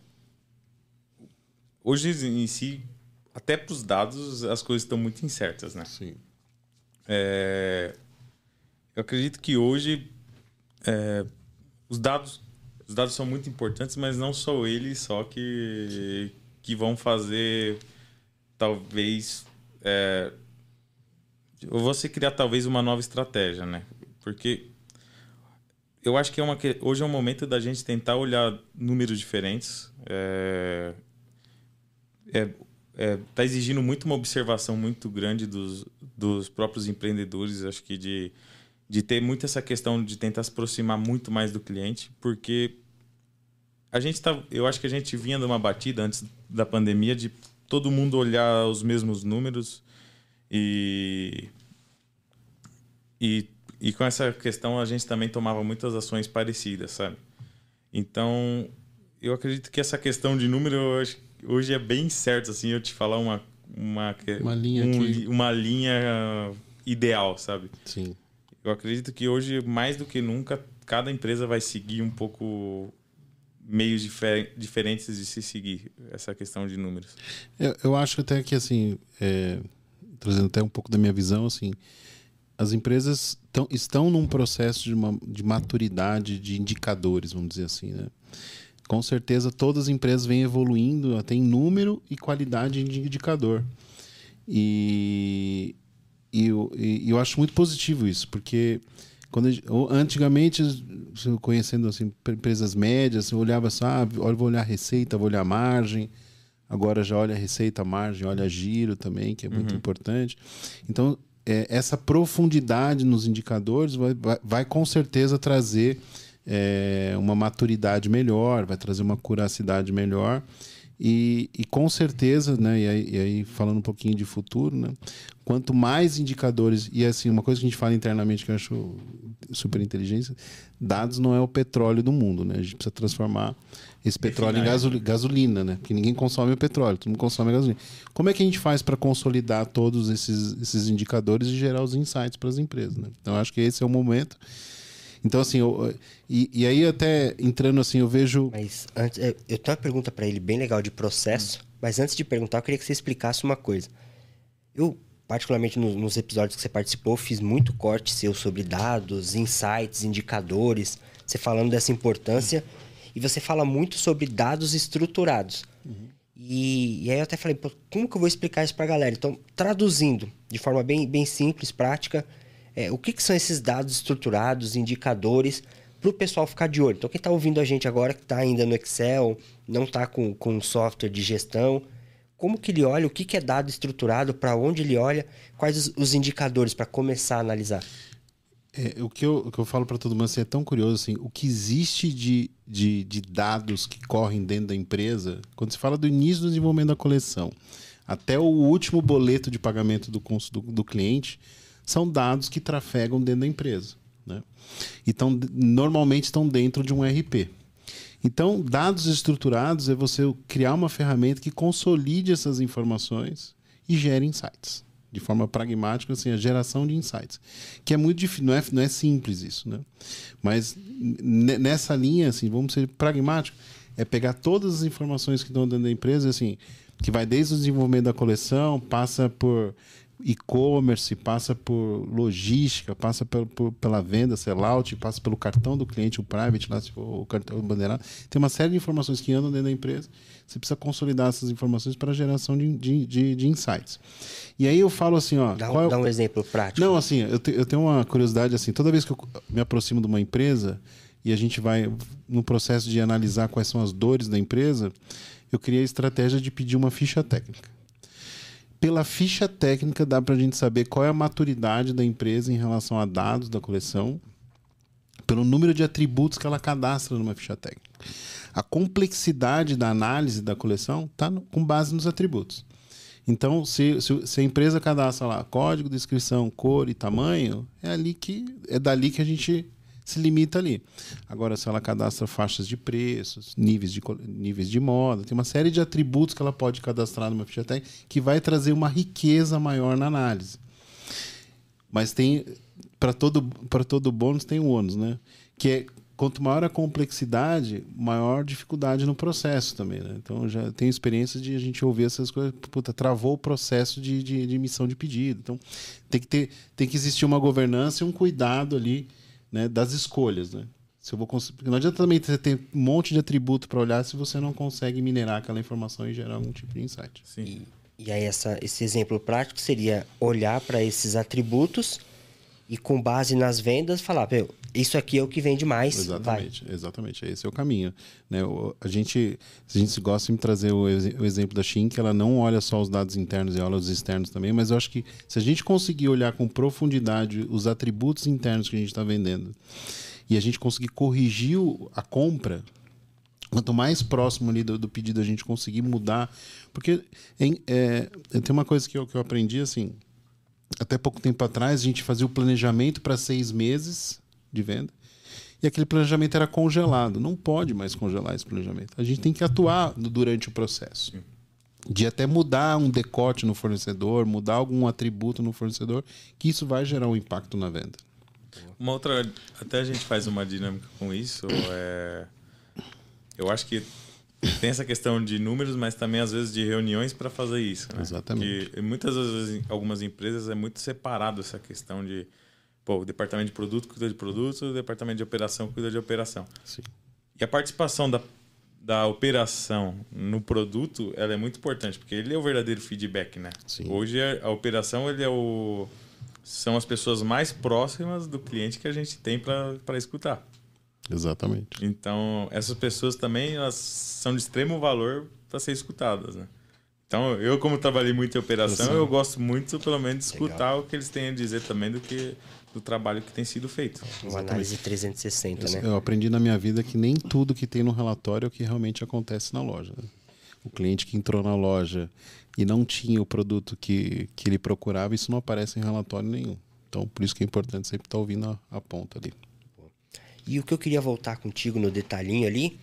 Hoje em si, até para os dados, as coisas estão muito incertas, né? Sim. É, eu acredito que hoje é, os dados os dados são muito importantes, mas não só eles só que, que vão fazer talvez é, você criar talvez uma nova estratégia, né? Porque eu acho que é uma hoje é um momento da gente tentar olhar números diferentes. É, é, é, tá exigindo muito uma observação muito grande dos, dos próprios empreendedores, acho que de de ter muito essa questão de tentar se aproximar muito mais do cliente, porque a gente tá, eu acho que a gente vinha de uma batida antes da pandemia de todo mundo olhar os mesmos números e e, e com essa questão a gente também tomava muitas ações parecidas, sabe? Então, eu acredito que essa questão de número hoje é bem certo assim, eu te falar uma uma uma linha um, uma linha ideal, sabe? Sim. Eu acredito que hoje, mais do que nunca, cada empresa vai seguir um pouco meios difer diferentes de se seguir essa questão de números. Eu, eu acho até que, assim, é, trazendo até um pouco da minha visão, assim, as empresas tão, estão num processo de, uma, de maturidade de indicadores, vamos dizer assim, né? Com certeza todas as empresas vêm evoluindo até em número e qualidade de indicador. E, e, eu, e eu acho muito positivo isso, porque quando antigamente conhecendo assim empresas médias eu olhava assim ah, vou olhar receita vou olhar margem. Agora já olha receita margem olha giro também que é muito uhum. importante. Então é, essa profundidade nos indicadores vai, vai, vai com certeza trazer é, uma maturidade melhor vai trazer uma curacidade melhor e, e com certeza, né, e aí, e aí, falando um pouquinho de futuro, né, quanto mais indicadores, e assim, uma coisa que a gente fala internamente que eu acho super inteligente, dados não é o petróleo do mundo, né? A gente precisa transformar esse petróleo em gasolina, gasolina, né? Porque ninguém consome o petróleo, todo mundo consome a gasolina. Como é que a gente faz para consolidar todos esses, esses indicadores e gerar os insights para as empresas, né? Então, acho que esse é o momento então, assim, eu, e, e aí até entrando assim, eu vejo. Mas antes, eu tenho uma pergunta para ele bem legal de processo, hum. mas antes de perguntar, eu queria que você explicasse uma coisa. Eu, particularmente no, nos episódios que você participou, fiz muito corte seu sobre dados, insights, indicadores, você falando dessa importância. E você fala muito sobre dados estruturados. Uhum. E, e, aí eu até falei, como que eu vou explicar isso para a galera? Então, traduzindo de forma bem, bem simples, prática, é, o que, que são esses dados estruturados, indicadores, para o pessoal ficar de olho. Então, quem está ouvindo a gente agora, que está ainda no Excel, não está com, com software de gestão, como que ele olha, o que, que é dado estruturado, para onde ele olha, quais os, os indicadores para começar a analisar? É, o, que eu, o que eu falo para todo mundo assim, é tão curioso assim, o que existe de, de, de, dados que correm dentro da empresa, quando se fala do início do desenvolvimento da coleção até o último boleto de pagamento do, do, do cliente, são dados que trafegam dentro da empresa. Né? Então, normalmente estão dentro de um RP. Então, dados estruturados é você criar uma ferramenta que consolide essas informações e gere insights. De forma pragmática, assim, a geração de insights. Que é muito difícil, não é, não é simples isso, né? Mas nessa linha, assim, vamos ser pragmáticos, é pegar todas as informações que estão dentro da empresa, assim, que vai desde o desenvolvimento da coleção, passa por e-commerce, passa por logística, passa por, por, pela venda, sellout, passa pelo cartão do cliente, o private, lá, se for o cartão bandeirado. Tem uma série de informações que andam dentro da empresa. Você precisa consolidar essas informações para a geração de, de, de, de, insights. E aí eu falo assim, ó. Dá, um, é... dá um exemplo prático. Não, assim, eu, te, eu tenho uma curiosidade assim, toda vez que eu me aproximo de uma empresa e a gente vai no processo de analisar quais são as dores da empresa, eu criei a estratégia de pedir uma ficha técnica pela ficha técnica dá para a gente saber qual é a maturidade da empresa em relação a dados da coleção, pelo número de atributos que ela cadastra numa ficha técnica. A complexidade da análise da coleção está com base nos atributos. Então, se, se, se, a empresa cadastra lá código, descrição, cor e tamanho, é ali que é dali que a gente se limita ali. Agora, se ela cadastra faixas de preços, níveis de, níveis de moda, tem uma série de atributos que ela pode cadastrar numa ficha técnica que vai trazer uma riqueza maior na análise. Mas tem, para todo, todo bônus, tem um ônus, né? Que é quanto maior a complexidade, maior dificuldade no processo também. Né? Então, já tenho experiência de a gente ouvir essas coisas. Puta, travou o processo de, de, de emissão de pedido. Então, tem que, ter, tem que existir uma governança e um cuidado ali né, das escolhas, né? Se eu vou Porque não adianta também você ter um monte de atributo para olhar se você não consegue minerar aquela informação e gerar algum tipo de insight. Sim. E, e aí essa, esse exemplo prático seria olhar para esses atributos e com base nas vendas falar, isso aqui é o que vende mais. Exatamente, vai. exatamente. Esse é o caminho. Né? A gente, a gente gosta de trazer o, o exemplo da Shin, que ela não olha só os dados internos e olha os externos também, mas eu acho que se a gente conseguir olhar com profundidade os atributos internos que a gente está vendendo e a gente conseguir corrigir a compra, quanto mais próximo ali do, do pedido a gente conseguir mudar, porque em, é, tem uma coisa que eu, que eu aprendi assim, até pouco tempo atrás a gente fazia o planejamento para seis meses de venda e aquele planejamento era congelado. Não pode mais congelar esse planejamento. A gente tem que atuar durante o processo. De até mudar um decote no fornecedor, mudar algum atributo no fornecedor, que isso vai gerar um impacto na venda. Uma outra, até a gente faz uma dinâmica com isso. É, eu acho que tem essa questão de números, mas também às vezes de reuniões para fazer isso. Né? Exatamente. Que muitas vezes, algumas empresas é muito separado essa questão de pô, o departamento de produto cuida de produto, o departamento de operação cuida de operação. Sim. E a participação da, da operação no produto, ela é muito importante, porque ele é o verdadeiro feedback, né? Sim. Hoje a operação ele é o são as pessoas mais próximas do cliente que a gente tem para escutar. Exatamente. Então, essas pessoas também elas são de extremo valor para ser escutadas, né? Então, eu como trabalhei muito em operação, eu gosto muito, pelo menos, de escutar Legal. o que eles têm a dizer também do que do trabalho que tem sido feito. Uma análise 360, né? Eu aprendi na minha vida que nem tudo que tem no relatório é o que realmente acontece na loja. Né? O cliente que entrou na loja e não tinha o produto que, que ele procurava, isso não aparece em relatório nenhum. Então, por isso que é importante sempre estar ouvindo a, a ponta ali. E o que eu queria voltar contigo no detalhinho ali,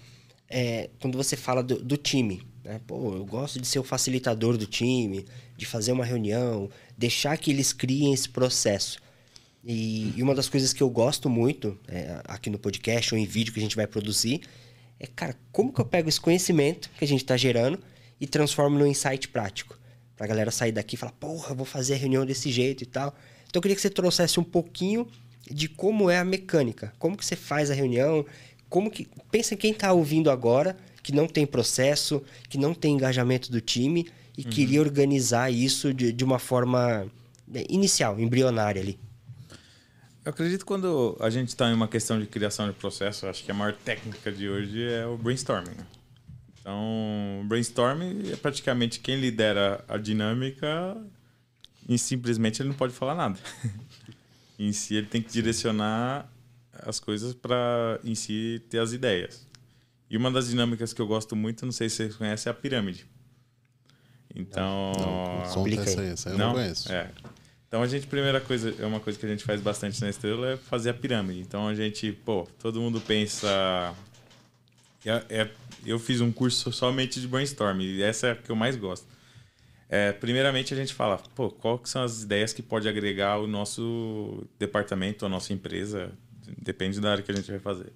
é quando você fala do, do time. Né? Pô, eu gosto de ser o facilitador do time, de fazer uma reunião, deixar que eles criem esse processo. E, e uma das coisas que eu gosto muito é, aqui no podcast ou em vídeo que a gente vai produzir é, cara, como que eu pego esse conhecimento que a gente está gerando e transformo num insight prático? pra galera sair daqui e falar, porra, vou fazer a reunião desse jeito e tal. Então eu queria que você trouxesse um pouquinho de como é a mecânica, como que você faz a reunião, como que pensa em quem está ouvindo agora que não tem processo, que não tem engajamento do time e uhum. queria organizar isso de, de uma forma né, inicial, embrionária ali. Eu acredito que quando a gente está em uma questão de criação de processo, acho que a maior técnica de hoje é o brainstorming. Então, o brainstorming é praticamente quem lidera a dinâmica e simplesmente ele não pode falar nada. em si, ele tem que direcionar as coisas para em si ter as ideias. E uma das dinâmicas que eu gosto muito, não sei se vocês conhecem, é a pirâmide. Então. Não, não essa aí, essa eu não, não conheço. É. Então a gente, primeira coisa, é uma coisa que a gente faz bastante na estrela, é fazer a pirâmide. Então a gente, pô, todo mundo pensa. É, é, eu fiz um curso somente de brainstorm, e essa é a que eu mais gosto. É, primeiramente a gente fala, pô, quais são as ideias que pode agregar o nosso departamento, a nossa empresa, depende da área que a gente vai fazer.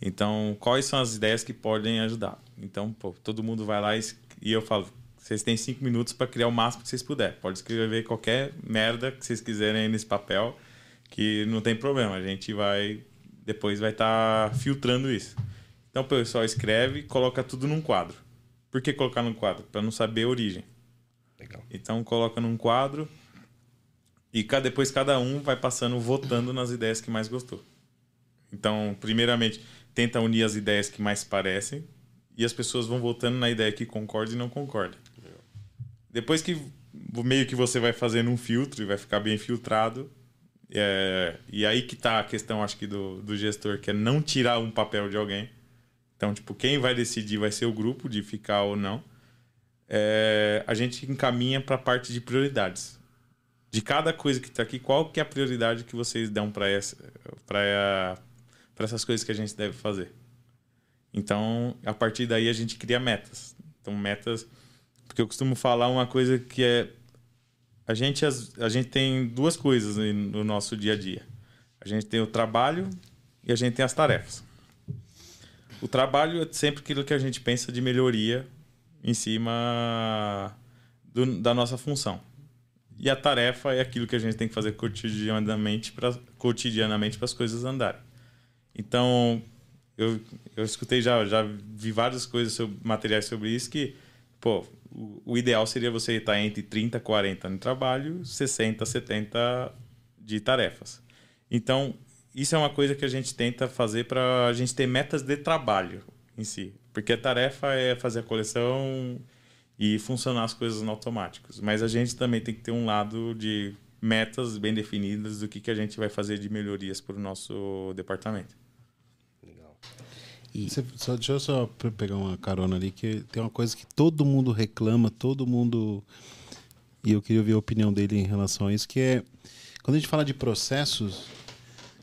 Então, quais são as ideias que podem ajudar? Então, pô, todo mundo vai lá e, e eu falo, vocês têm cinco minutos para criar o máximo que vocês puderem. Pode escrever qualquer merda que vocês quiserem aí nesse papel, que não tem problema. A gente vai depois vai estar tá filtrando isso. Então, o pessoal escreve coloca tudo num quadro. Por que colocar num quadro? Para não saber a origem. Legal. Então, coloca num quadro e depois cada um vai passando votando nas ideias que mais gostou. Então, primeiramente, tenta unir as ideias que mais parecem e as pessoas vão voltando na ideia que concorda e não concorda. Depois que meio que você vai fazendo um filtro e vai ficar bem filtrado, é, e aí que tá a questão, acho que, do, do gestor, que é não tirar um papel de alguém. Então, tipo, quem vai decidir vai ser o grupo de ficar ou não. É, a gente encaminha para a parte de prioridades. De cada coisa que está aqui, qual que é a prioridade que vocês dão para essa, para essas coisas que a gente deve fazer. Então, a partir daí a gente cria metas. Então, metas, porque eu costumo falar uma coisa que é a gente a gente tem duas coisas no nosso dia a dia. A gente tem o trabalho e a gente tem as tarefas. O trabalho é sempre aquilo que a gente pensa de melhoria em cima do, da nossa função. E a tarefa é aquilo que a gente tem que fazer cotidianamente para cotidianamente as coisas andarem. Então, eu, eu escutei já, já vi várias coisas, sobre, materiais sobre isso, que, pô, o, ideal seria você estar entre 30, 40 no trabalho, 60, 70 de tarefas. Então, isso é uma coisa que a gente tenta fazer para a gente ter metas de trabalho em si. Porque a tarefa é fazer a coleção e funcionar as coisas no automático. Mas a gente também tem que ter um lado de metas bem definidas do que, que a gente vai fazer de melhorias para o nosso departamento. E... Você, só, deixa eu só pegar uma carona ali, que tem uma coisa que todo mundo reclama, todo mundo. E eu queria ouvir a opinião dele em relação a isso, que é. Quando a gente fala de processos,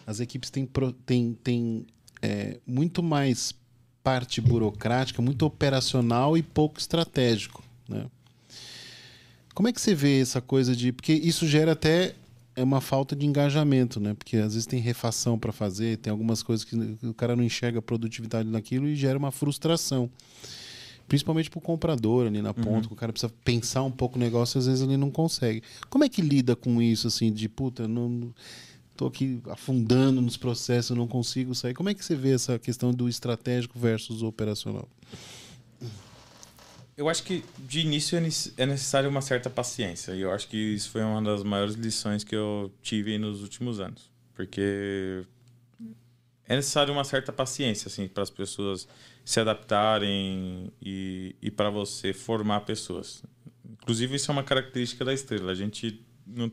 as equipes têm, têm, têm é, muito mais parte burocrática, muito operacional e pouco estratégico. Né? Como é que você vê essa coisa de. Porque isso gera até é uma falta de engajamento, né? Porque às vezes tem refação para fazer, tem algumas coisas que o cara não enxerga a produtividade naquilo e gera uma frustração. Principalmente para o comprador ali na ponta, uhum. o cara precisa pensar um pouco o negócio, às vezes ele não consegue. Como é que lida com isso, assim, de puta, não, tô aqui afundando nos processos, não consigo sair. Como é que você vê essa questão do estratégico versus operacional? Eu acho que de início é, é necessário uma certa paciência. E eu acho que isso foi uma das maiores lições que eu tive nos últimos anos. Porque é necessário uma certa paciência assim para as pessoas se adaptarem e, e para você formar pessoas. Inclusive isso é uma característica da estrela. A gente não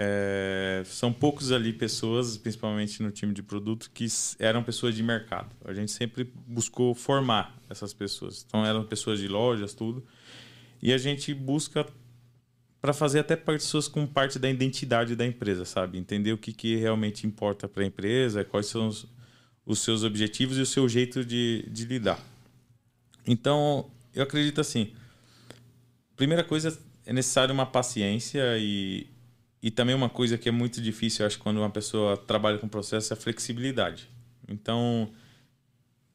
é, são poucos ali pessoas, principalmente no time de produto, que eram pessoas de mercado. A gente sempre buscou formar essas pessoas. Então eram pessoas de lojas, tudo. E a gente busca para fazer até pessoas com parte da identidade da empresa, sabe? Entender o que, que realmente importa para a empresa, quais são os, os, seus objetivos e o seu jeito de, de lidar. Então, eu acredito assim: primeira coisa, é necessário uma paciência e, e também uma coisa que é muito difícil, eu acho, quando uma pessoa trabalha com processo é a flexibilidade. Então,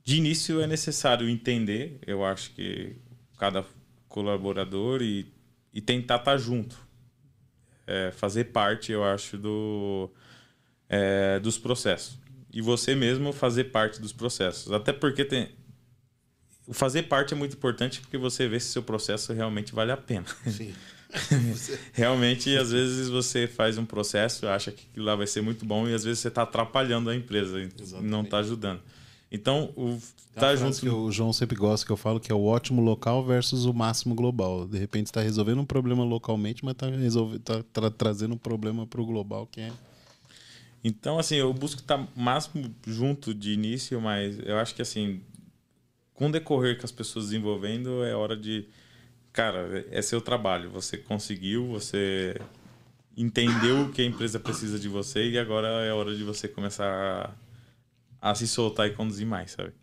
de início é necessário entender, eu acho que cada colaborador e, e tentar estar tá junto. É, fazer parte, eu acho, do, é, dos processos. E você mesmo fazer parte dos processos. Até porque tem. Fazer parte é muito importante porque você vê se seu processo realmente vale a pena. Sim. realmente, às vezes você faz um processo, acha que lá vai ser muito bom e às vezes você está atrapalhando a empresa Exatamente. não está ajudando. Então, o tá junto. Que o João sempre gosta que eu falo que é o ótimo local versus o máximo global. De repente está resolvendo um problema localmente, mas está tá tra trazendo um problema para o global que é. Então, assim, eu busco estar máximo junto de início, mas eu acho que assim, com o decorrer que as pessoas desenvolvendo, é hora de. Cara, é seu trabalho. Você conseguiu, você entendeu o que a empresa precisa de você e agora é hora de você começar a, a se soltar e conduzir mais, sabe?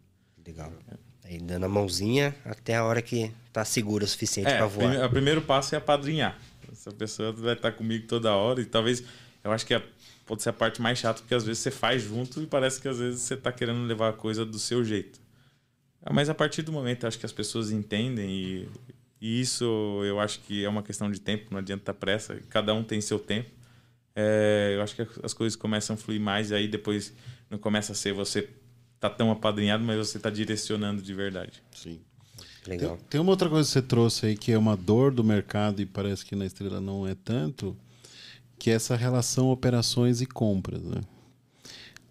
Legal. Aí dando a mãozinha até a hora que tá seguro o suficiente é, para voar. O primeiro passo é apadrinhar. Essa pessoa vai estar comigo toda hora e talvez eu acho que a, pode ser a parte mais chata porque às vezes você faz junto e parece que às vezes você tá querendo levar a coisa do seu jeito. Mas a partir do momento acho que as pessoas entendem e, e isso eu acho que é uma questão de tempo, não adianta pressa, cada um tem seu tempo. É, eu acho que as coisas começam a fluir mais e aí depois não começa a ser você tá tão apadrinhado, mas você tá direcionando de verdade. Sim. Legal. Tem, tem, uma outra coisa que você trouxe aí que é uma dor do mercado e parece que na Estrela não é tanto, que é essa relação operações e compras, né?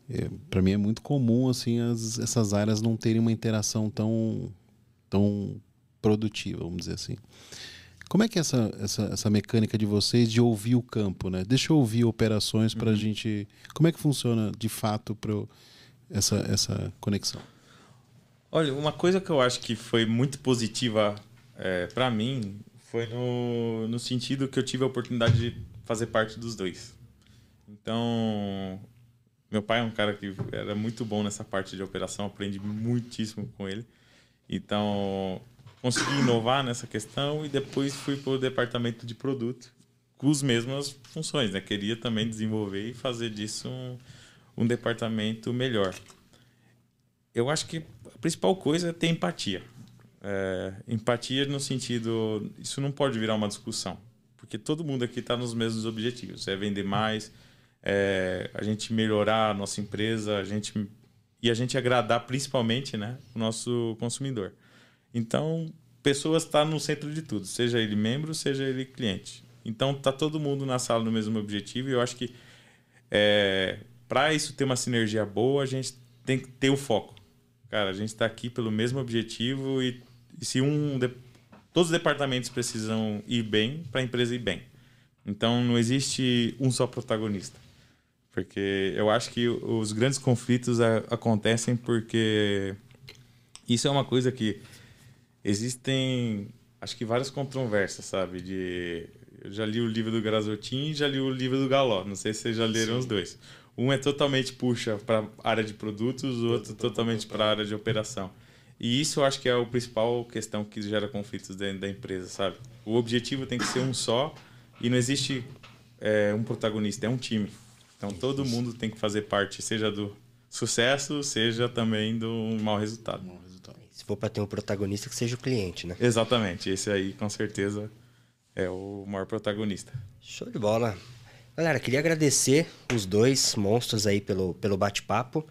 É, para mim é muito comum assim as, essas áreas não terem uma interação tão tão produtiva, vamos dizer assim. Como é que é essa, essa, essa mecânica de vocês de ouvir o campo, né? Deixa eu ouvir operações para a uhum. gente. Como é que funciona de fato para essa, essa conexão? Olha, uma coisa que eu acho que foi muito positiva é, para mim foi no, no sentido que eu tive a oportunidade de fazer parte dos dois. Então, meu pai é um cara que era muito bom nessa parte de operação, aprendi muitíssimo com ele. Então, consegui inovar nessa questão e depois fui para o departamento de produto com as mesmas funções. Né? Queria também desenvolver e fazer disso um, um departamento melhor. Eu acho que a principal coisa é ter empatia. É, empatia no sentido. Isso não pode virar uma discussão, porque todo mundo aqui está nos mesmos objetivos: é vender mais, é, a gente melhorar a nossa empresa, a gente e a gente agradar principalmente, né, o nosso consumidor. Então, pessoas estão tá no centro de tudo, seja ele membro, seja ele cliente. Então, tá todo mundo na sala no mesmo objetivo e eu acho que é, para isso ter uma sinergia boa, a gente tem que ter o foco. Cara, a gente está aqui pelo mesmo objetivo e, e se um todos os departamentos precisam ir bem para a empresa ir bem. Então, não existe um só protagonista. Porque eu acho que os grandes conflitos a, acontecem porque isso é uma coisa que existem, acho que várias controvérsias, sabe? De eu já li o livro do Grazotin e já li o livro do Galó. Não sei se vocês já leram Sim. os dois. Um é totalmente puxa para a área de produtos, o outro totalmente para a área de operação. E isso eu acho que é a principal questão que gera conflitos dentro da empresa, sabe? O objetivo tem que ser um só e não existe é, um protagonista, é um time. Então todo mundo tem que fazer parte, seja do sucesso, seja também do mau resultado. For para ter um protagonista, que seja o cliente, né? Exatamente. Esse aí, com certeza, é o maior protagonista. Show de bola. Galera, queria agradecer os dois monstros aí pelo, pelo bate-papo.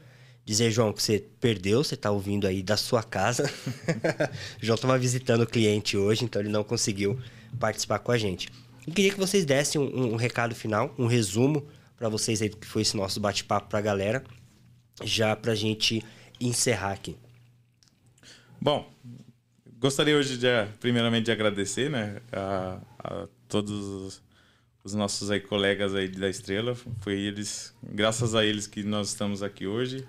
Dizer, João, que você perdeu, você está ouvindo aí da sua casa. o João estava visitando o cliente hoje, então ele não conseguiu participar com a gente. Eu queria que vocês dessem um, um recado final, um resumo para vocês aí do que foi esse nosso bate-papo para a galera, já para a gente encerrar aqui. Bom, gostaria hoje de, primeiramente, de agradecer né, a, a todos os nossos aí, colegas aí da Estrela. Foi eles, graças a eles que nós estamos aqui hoje.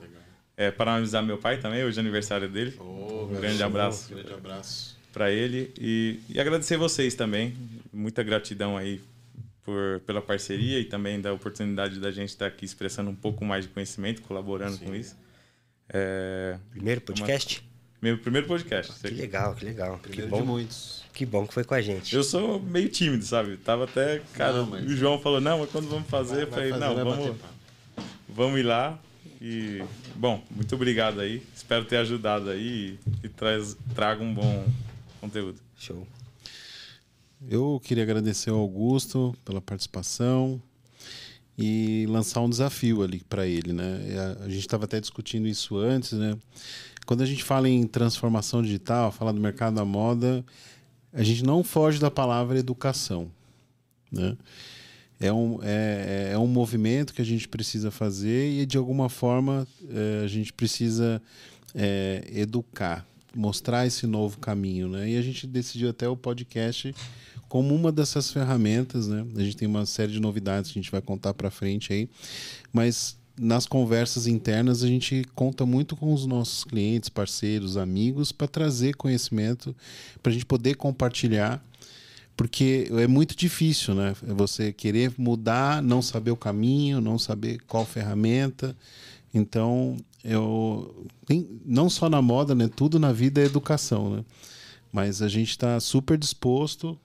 É, parabenizar meu pai também, hoje é aniversário dele. Oh, um grande abraço. grande abraço. Para ele. E, e agradecer vocês também. Muita gratidão aí por, pela parceria e também da oportunidade da gente estar aqui expressando um pouco mais de conhecimento, colaborando Sim. com isso. É, Primeiro podcast? Uma... Meu primeiro podcast. que legal, que legal. Primeiro que bom, de muitos. Que bom que foi com a gente. Eu sou meio tímido, sabe? Tava até, cara, não, mas... o João falou, não, mas quando vamos fazer, vai, eu falei, não, vamos, vamos ir lá. E, bom, muito obrigado aí. Espero ter ajudado aí e, e traz, traga um bom conteúdo. Show. Eu queria agradecer ao Augusto pela participação e lançar um desafio ali para ele, né? A gente estava até discutindo isso antes, né? Quando a gente fala em transformação digital, fala do mercado da moda, a gente não foge da palavra educação, né? É um, é, é um movimento que a gente precisa fazer e, de alguma forma, é, a gente precisa é, educar, mostrar esse novo caminho. Né? E a gente decidiu até o podcast como uma dessas ferramentas. Né? A gente tem uma série de novidades que a gente vai contar para frente aí, mas nas conversas internas a gente conta muito com os nossos clientes, parceiros, amigos para trazer conhecimento para a gente poder compartilhar porque é muito difícil, né? Você querer mudar, não saber o caminho, não saber qual ferramenta. Então, eu não só na moda, né? Tudo na vida é educação, né? Mas a gente está super disposto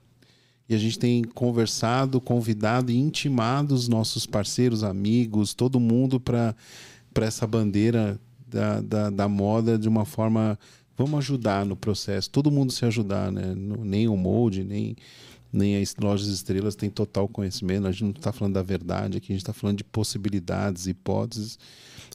e a gente tem conversado, convidado e intimado os nossos parceiros, amigos, todo mundo para essa bandeira da, da, da moda de uma forma vamos ajudar no processo, todo mundo se ajudar, né? Nem o molde, nem, nem as lojas estrelas tem total conhecimento. A gente não está falando da verdade aqui, a gente está falando de possibilidades, hipóteses.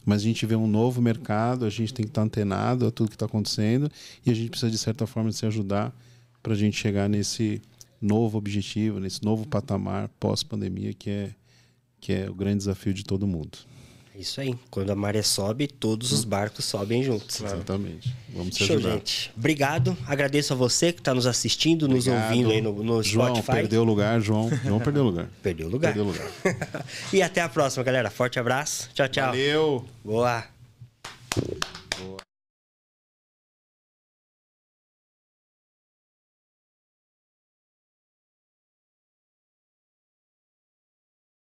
Mas a gente vê um novo mercado, a gente tem que estar tá antenado a tudo que está acontecendo e a gente precisa, de certa forma, se ajudar para a gente chegar nesse novo objetivo, nesse novo patamar pós-pandemia, que é, que é o grande desafio de todo mundo. Isso aí. Quando a maré sobe, todos os barcos sobem juntos. Exatamente. Vamos se Show, ajudar. gente. Obrigado. Agradeço a você que está nos assistindo, Obrigado. nos ouvindo aí no, no João, Spotify. perdeu o lugar, João. João perdeu o lugar. Perdeu o lugar. Perdeu lugar. e até a próxima, galera. Forte abraço. Tchau, tchau. Valeu. Boa. Boa.